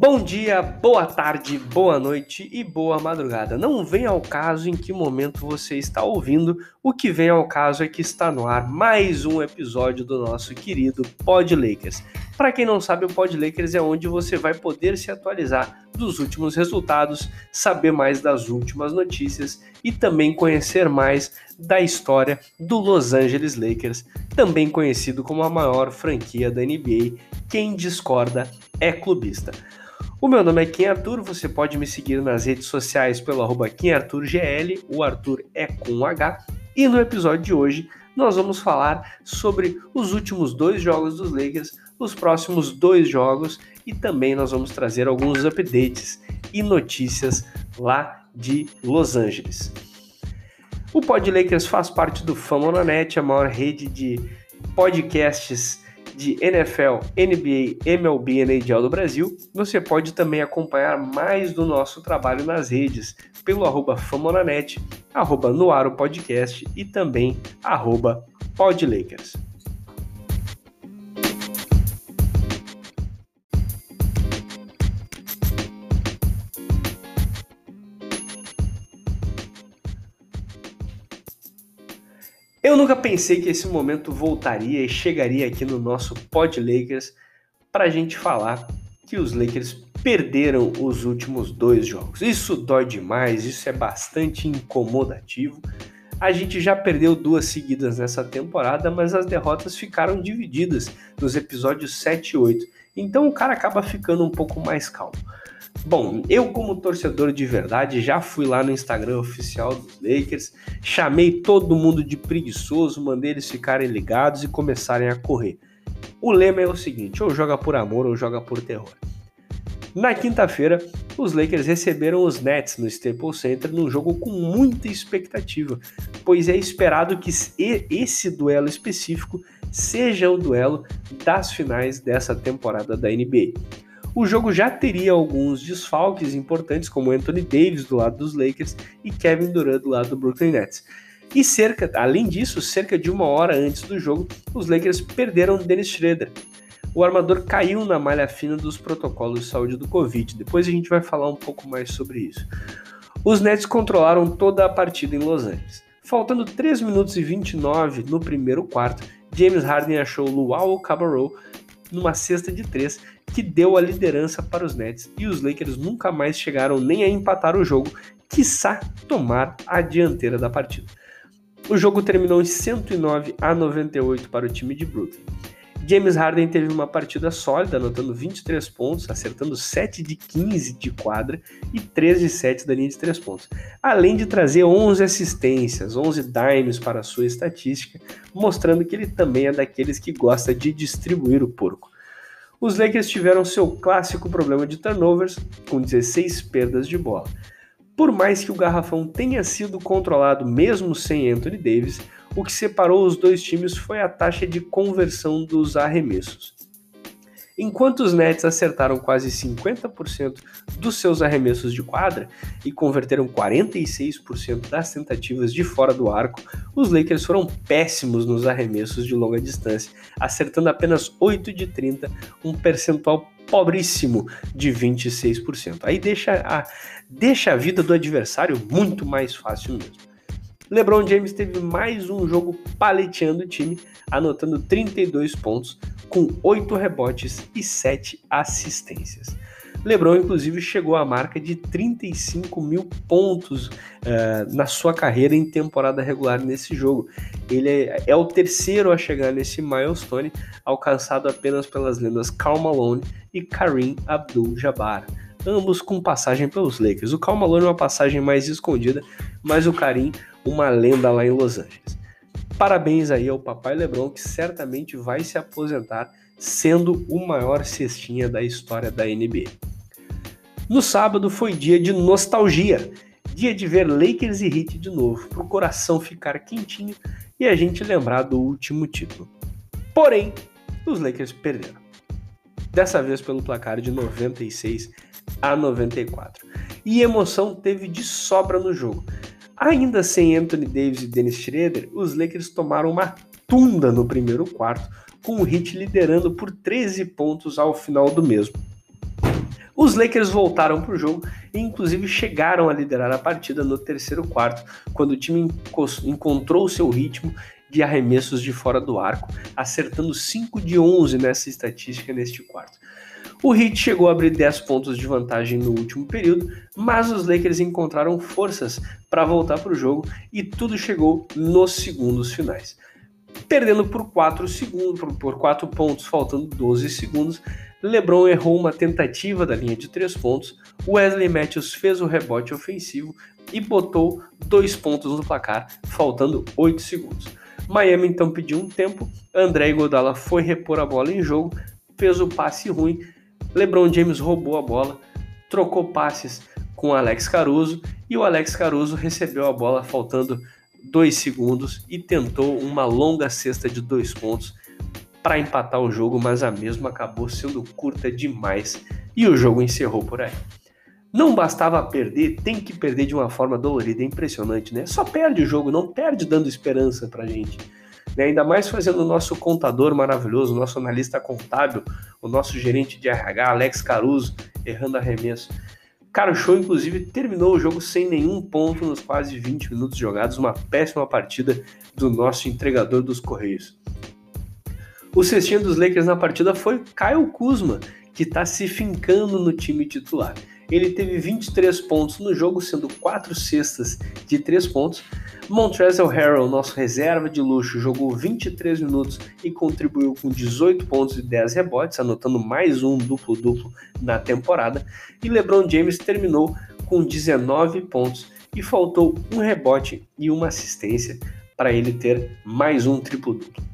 Bom dia, boa tarde, boa noite e boa madrugada. Não vem ao caso em que momento você está ouvindo, o que vem ao caso é que está no ar mais um episódio do nosso querido Pod Lakers. Para quem não sabe, o Pod Lakers é onde você vai poder se atualizar dos últimos resultados, saber mais das últimas notícias e também conhecer mais da história do Los Angeles Lakers, também conhecido como a maior franquia da NBA. Quem discorda é clubista. O meu nome é Kim Arthur, você pode me seguir nas redes sociais pelo arroba KimArthurGL, o Arthur é com H, e no episódio de hoje nós vamos falar sobre os últimos dois jogos dos Lakers, os próximos dois jogos e também nós vamos trazer alguns updates e notícias lá de Los Angeles. O Pod Lakers faz parte do Famonanet, a maior rede de podcasts de NFL, NBA, MLB e NHL do Brasil, você pode também acompanhar mais do nosso trabalho nas redes pelo arroba Famonanet, arroba Noaro Podcast e também arroba Podlakers. Eu nunca pensei que esse momento voltaria e chegaria aqui no nosso Pod Lakers para a gente falar que os Lakers perderam os últimos dois jogos. Isso dói demais, isso é bastante incomodativo. A gente já perdeu duas seguidas nessa temporada, mas as derrotas ficaram divididas nos episódios 7 e 8. Então o cara acaba ficando um pouco mais calmo. Bom, eu como torcedor de verdade já fui lá no Instagram oficial dos Lakers, chamei todo mundo de preguiçoso, mandei eles ficarem ligados e começarem a correr. O lema é o seguinte: ou joga por amor ou joga por terror. Na quinta-feira, os Lakers receberam os Nets no Staples Center num jogo com muita expectativa, pois é esperado que esse duelo específico seja o duelo das finais dessa temporada da NBA o jogo já teria alguns desfalques importantes, como Anthony Davis do lado dos Lakers e Kevin Durant do lado do Brooklyn Nets. E cerca, além disso, cerca de uma hora antes do jogo, os Lakers perderam Dennis Schroeder. O armador caiu na malha fina dos protocolos de saúde do Covid. Depois a gente vai falar um pouco mais sobre isso. Os Nets controlaram toda a partida em Los Angeles. Faltando 3 minutos e 29 no primeiro quarto, James Harden achou Luau Cabarro numa cesta de 3 que deu a liderança para os Nets e os Lakers nunca mais chegaram nem a empatar o jogo, quiçá tomar a dianteira da partida. O jogo terminou em 109 a 98 para o time de Brooklyn. James Harden teve uma partida sólida, anotando 23 pontos, acertando 7 de 15 de quadra e 3 de 7 da linha de 3 pontos, além de trazer 11 assistências, 11 dimes para a sua estatística, mostrando que ele também é daqueles que gosta de distribuir o porco. Os Lakers tiveram seu clássico problema de turnovers, com 16 perdas de bola. Por mais que o garrafão tenha sido controlado mesmo sem Anthony Davis, o que separou os dois times foi a taxa de conversão dos arremessos. Enquanto os Nets acertaram quase 50% dos seus arremessos de quadra e converteram 46% das tentativas de fora do arco, os Lakers foram péssimos nos arremessos de longa distância, acertando apenas 8 de 30, um percentual pobríssimo de 26%. Aí deixa a, deixa a vida do adversário muito mais fácil mesmo. LeBron James teve mais um jogo paleteando o time, anotando 32 pontos, com 8 rebotes e 7 assistências. LeBron, inclusive, chegou à marca de 35 mil pontos uh, na sua carreira em temporada regular nesse jogo. Ele é, é, o terceiro a chegar nesse milestone, alcançado apenas pelas lendas Karl Malone e Kareem Abdul-Jabbar, ambos com passagem pelos Lakers. O Karl Malone é uma passagem mais escondida, mas o Kareem uma lenda lá em Los Angeles. Parabéns aí ao papai LeBron que certamente vai se aposentar sendo o maior cestinha da história da NBA. No sábado foi dia de nostalgia, dia de ver Lakers e Heat de novo, para o coração ficar quentinho e a gente lembrar do último título. Porém, os Lakers perderam. Dessa vez pelo placar de 96 a 94. E emoção teve de sobra no jogo. Ainda sem Anthony Davis e Dennis Schroeder, os Lakers tomaram uma tunda no primeiro quarto, com o Heat liderando por 13 pontos ao final do mesmo. Os Lakers voltaram para o jogo e, inclusive, chegaram a liderar a partida no terceiro quarto, quando o time encontrou seu ritmo de arremessos de fora do arco, acertando 5 de 11 nessa estatística neste quarto. O Heat chegou a abrir 10 pontos de vantagem no último período, mas os Lakers encontraram forças para voltar para o jogo e tudo chegou nos segundos finais. Perdendo por 4 segundos, por 4 pontos, faltando 12 segundos, LeBron errou uma tentativa da linha de 3 pontos, Wesley Matthews fez o rebote ofensivo e botou 2 pontos no placar, faltando 8 segundos. Miami então pediu um tempo, André Godala foi repor a bola em jogo, fez o passe ruim, LeBron James roubou a bola, trocou passes com Alex Caruso e o Alex Caruso recebeu a bola faltando 2 segundos e tentou uma longa cesta de dois pontos para empatar o jogo, mas a mesma acabou sendo curta demais e o jogo encerrou por aí. Não bastava perder, tem que perder de uma forma dolorida, é impressionante, né? Só perde o jogo, não perde dando esperança pra gente. Né? Ainda mais fazendo o nosso contador maravilhoso, o nosso analista contábil, o nosso gerente de RH, Alex Caruso, errando arremesso. Cara, o show, inclusive, terminou o jogo sem nenhum ponto nos quase 20 minutos jogados, uma péssima partida do nosso entregador dos Correios. O cestinho dos Lakers na partida foi Kyle Kuzma, que está se fincando no time titular. Ele teve 23 pontos no jogo, sendo 4 cestas de 3 pontos. Montrezl Harrell, nosso reserva de luxo, jogou 23 minutos e contribuiu com 18 pontos e 10 rebotes, anotando mais um duplo-duplo na temporada. E LeBron James terminou com 19 pontos e faltou um rebote e uma assistência para ele ter mais um triplo-duplo.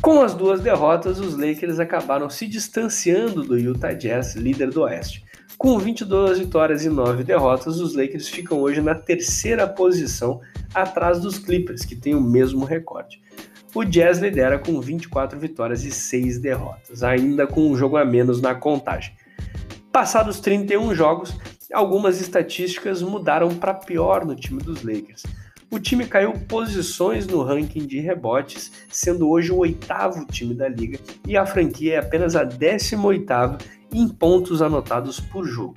Com as duas derrotas, os Lakers acabaram se distanciando do Utah Jazz, líder do Oeste. Com 22 vitórias e 9 derrotas, os Lakers ficam hoje na terceira posição, atrás dos Clippers, que têm o mesmo recorde. O Jazz lidera com 24 vitórias e 6 derrotas, ainda com um jogo a menos na contagem. Passados 31 jogos, algumas estatísticas mudaram para pior no time dos Lakers. O time caiu posições no ranking de rebotes, sendo hoje o oitavo time da liga, e a franquia é apenas a 18 oitava em pontos anotados por jogo.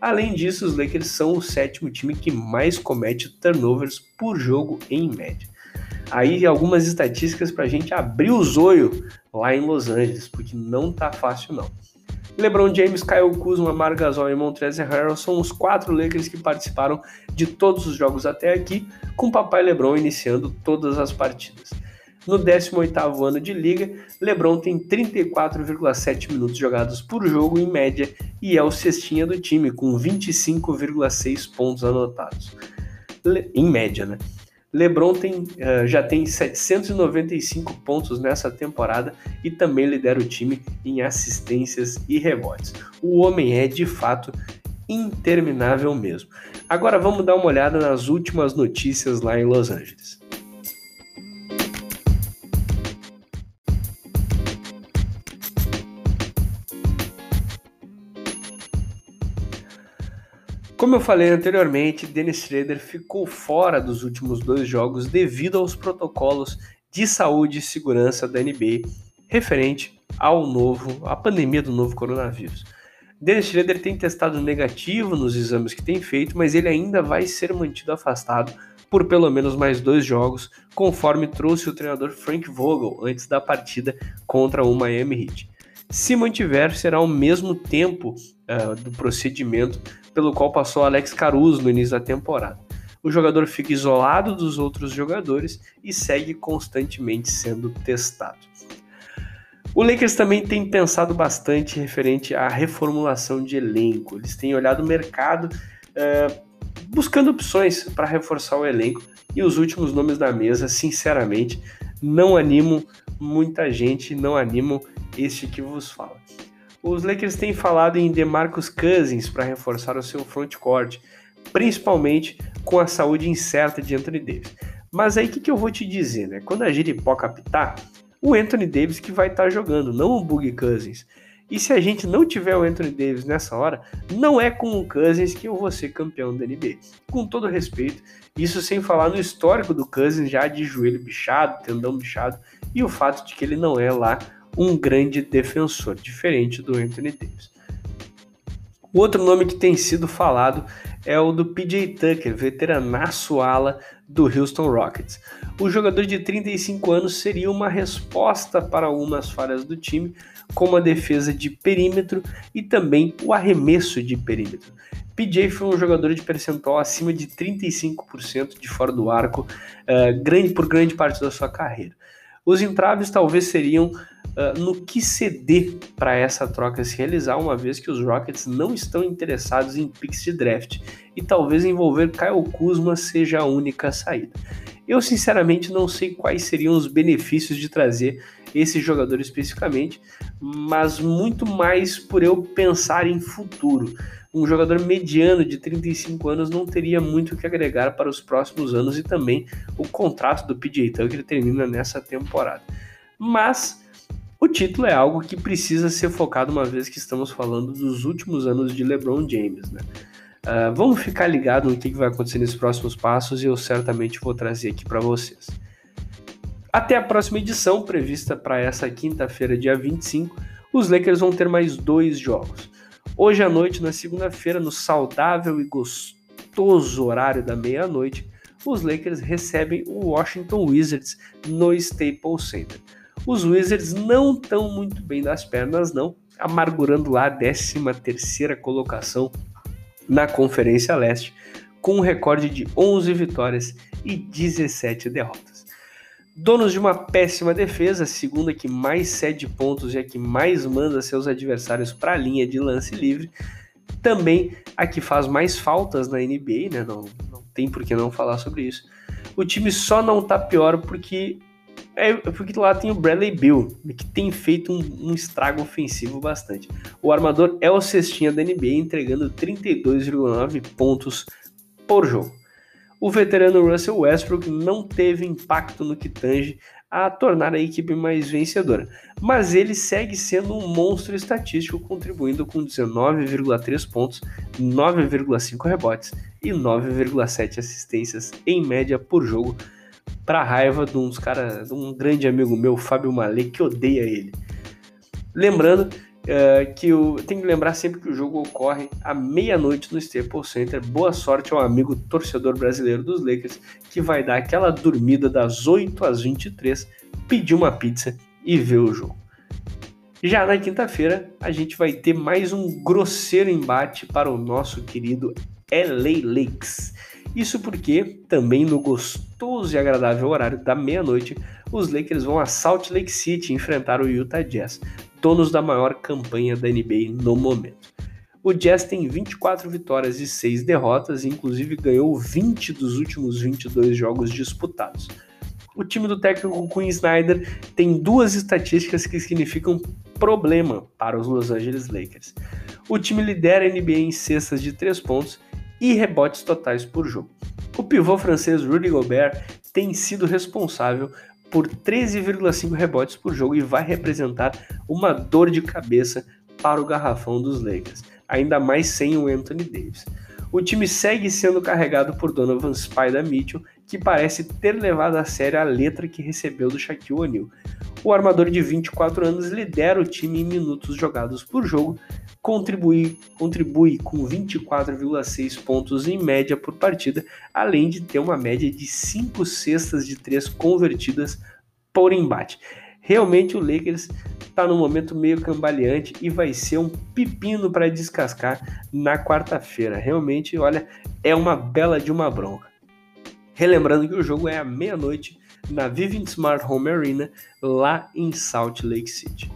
Além disso, os Lakers são o sétimo time que mais comete turnovers por jogo em média. Aí algumas estatísticas para a gente abrir o zóio lá em Los Angeles, porque não tá fácil não. LeBron James, Kyle Kuzma, Marc Gasol e Montrezl Harrell são os quatro Lakers que participaram de todos os jogos até aqui, com o papai LeBron iniciando todas as partidas. No 18º ano de liga, LeBron tem 34,7 minutos jogados por jogo em média e é o cestinha do time com 25,6 pontos anotados. Le em média, né? LeBron tem, uh, já tem 795 pontos nessa temporada e também lidera o time em assistências e rebotes. O homem é de fato interminável mesmo. Agora vamos dar uma olhada nas últimas notícias lá em Los Angeles. Como eu falei anteriormente, Dennis Schroeder ficou fora dos últimos dois jogos devido aos protocolos de saúde e segurança da NBA referente ao novo, à pandemia do novo coronavírus. Dennis Schroeder tem testado negativo nos exames que tem feito, mas ele ainda vai ser mantido afastado por pelo menos mais dois jogos, conforme trouxe o treinador Frank Vogel antes da partida contra o Miami Heat. Se mantiver, será o mesmo tempo uh, do procedimento pelo qual passou Alex Caruso no início da temporada. O jogador fica isolado dos outros jogadores e segue constantemente sendo testado. O Lakers também tem pensado bastante referente à reformulação de elenco. Eles têm olhado o mercado uh, buscando opções para reforçar o elenco e os últimos nomes da mesa, sinceramente, não animam muita gente, não animam este que vos fala. Os Lakers têm falado em DeMarcus Cousins para reforçar o seu frontcourt, principalmente com a saúde incerta de Anthony Davis. Mas aí o que, que, eu vou te dizer, né? Quando a giripoca apitar, o Anthony Davis que vai estar tá jogando, não o Boogie Cousins. E se a gente não tiver o Anthony Davis nessa hora, não é com o Cousins que eu vou ser campeão da NBA. Com todo respeito, isso sem falar no histórico do Cousins já de joelho bichado, tendão bichado, e o fato de que ele não é lá um grande defensor, diferente do Anthony Davis. O outro nome que tem sido falado é o do PJ Tucker, veteranaço ala do Houston Rockets. O jogador de 35 anos seria uma resposta para algumas falhas do time, como a defesa de perímetro e também o arremesso de perímetro. PJ foi um jogador de percentual acima de 35% de fora do arco uh, grande, por grande parte da sua carreira. Os entraves talvez seriam uh, no que ceder para essa troca se realizar, uma vez que os Rockets não estão interessados em picks de draft e talvez envolver Kyle Kuzma seja a única saída. Eu sinceramente não sei quais seriam os benefícios de trazer esse jogador especificamente, mas muito mais por eu pensar em futuro um jogador mediano de 35 anos não teria muito o que agregar para os próximos anos e também o contrato do PJ Tucker termina nessa temporada. Mas o título é algo que precisa ser focado uma vez que estamos falando dos últimos anos de LeBron James, né? Uh, vamos ficar ligado no que vai acontecer nesses próximos passos e eu certamente vou trazer aqui para vocês. Até a próxima edição, prevista para essa quinta-feira, dia 25, os Lakers vão ter mais dois jogos. Hoje à noite, na segunda-feira, no saudável e gostoso horário da meia-noite, os Lakers recebem o Washington Wizards no Staples Center. Os Wizards não estão muito bem das pernas, não, amargurando lá a 13 terceira colocação na Conferência Leste, com um recorde de 11 vitórias e 17 derrotas. Donos de uma péssima defesa, segunda que mais cede pontos e a que mais manda seus adversários para a linha de lance livre, também a que faz mais faltas na NBA, né? Não, não tem por que não falar sobre isso. O time só não tá pior porque é porque lá tem o Bradley Bill, que tem feito um, um, estrago ofensivo bastante. O armador é o cestinha da NBA, entregando 32,9 pontos por jogo o veterano Russell Westbrook não teve impacto no que tange a tornar a equipe mais vencedora, mas ele segue sendo um monstro estatístico, contribuindo com 19,3 pontos, 9,5 rebotes e 9,7 assistências em média por jogo, para raiva de uns cara, um grande amigo meu, Fábio Malê, que odeia ele. Lembrando Uh, que o, tem que lembrar sempre que o jogo ocorre à meia-noite no Staples Center. Boa sorte ao amigo torcedor brasileiro dos Lakers que vai dar aquela dormida das 8 às 23, pedir uma pizza e ver o jogo. Já na quinta-feira, a gente vai ter mais um grosseiro embate para o nosso querido LA Lakers. Isso porque, também no gostoso e agradável horário da meia-noite, os Lakers vão a Salt Lake City enfrentar o Utah Jazz donos da maior campanha da NBA no momento. O Jazz tem 24 vitórias e 6 derrotas, e inclusive ganhou 20 dos últimos 22 jogos disputados. O time do técnico Quinn Snyder tem duas estatísticas que significam problema para os Los Angeles Lakers. O time lidera a NBA em cestas de 3 pontos e rebotes totais por jogo. O pivô francês Rudy Gobert tem sido responsável por 13,5 rebotes por jogo e vai representar uma dor de cabeça para o garrafão dos Lakers, ainda mais sem o Anthony Davis. O time segue sendo carregado por Donovan Spider Mitchell, que parece ter levado a sério a letra que recebeu do Shaquille O'Neal. O armador de 24 anos lidera o time em minutos jogados por jogo, contribui, contribui com 24,6 pontos em média por partida, além de ter uma média de 5 cestas de 3 convertidas por embate. Realmente o Lakers está num momento meio cambaleante e vai ser um pepino para descascar na quarta-feira. Realmente, olha, é uma bela de uma bronca. Relembrando que o jogo é à meia-noite na Vivint Smart Home Arena, lá em Salt Lake City.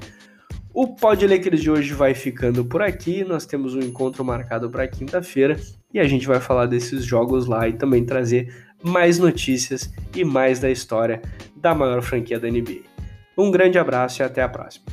O Pod Lakers de hoje vai ficando por aqui. Nós temos um encontro marcado para quinta-feira e a gente vai falar desses jogos lá e também trazer mais notícias e mais da história da maior franquia da NBA. Um grande abraço e até a próxima.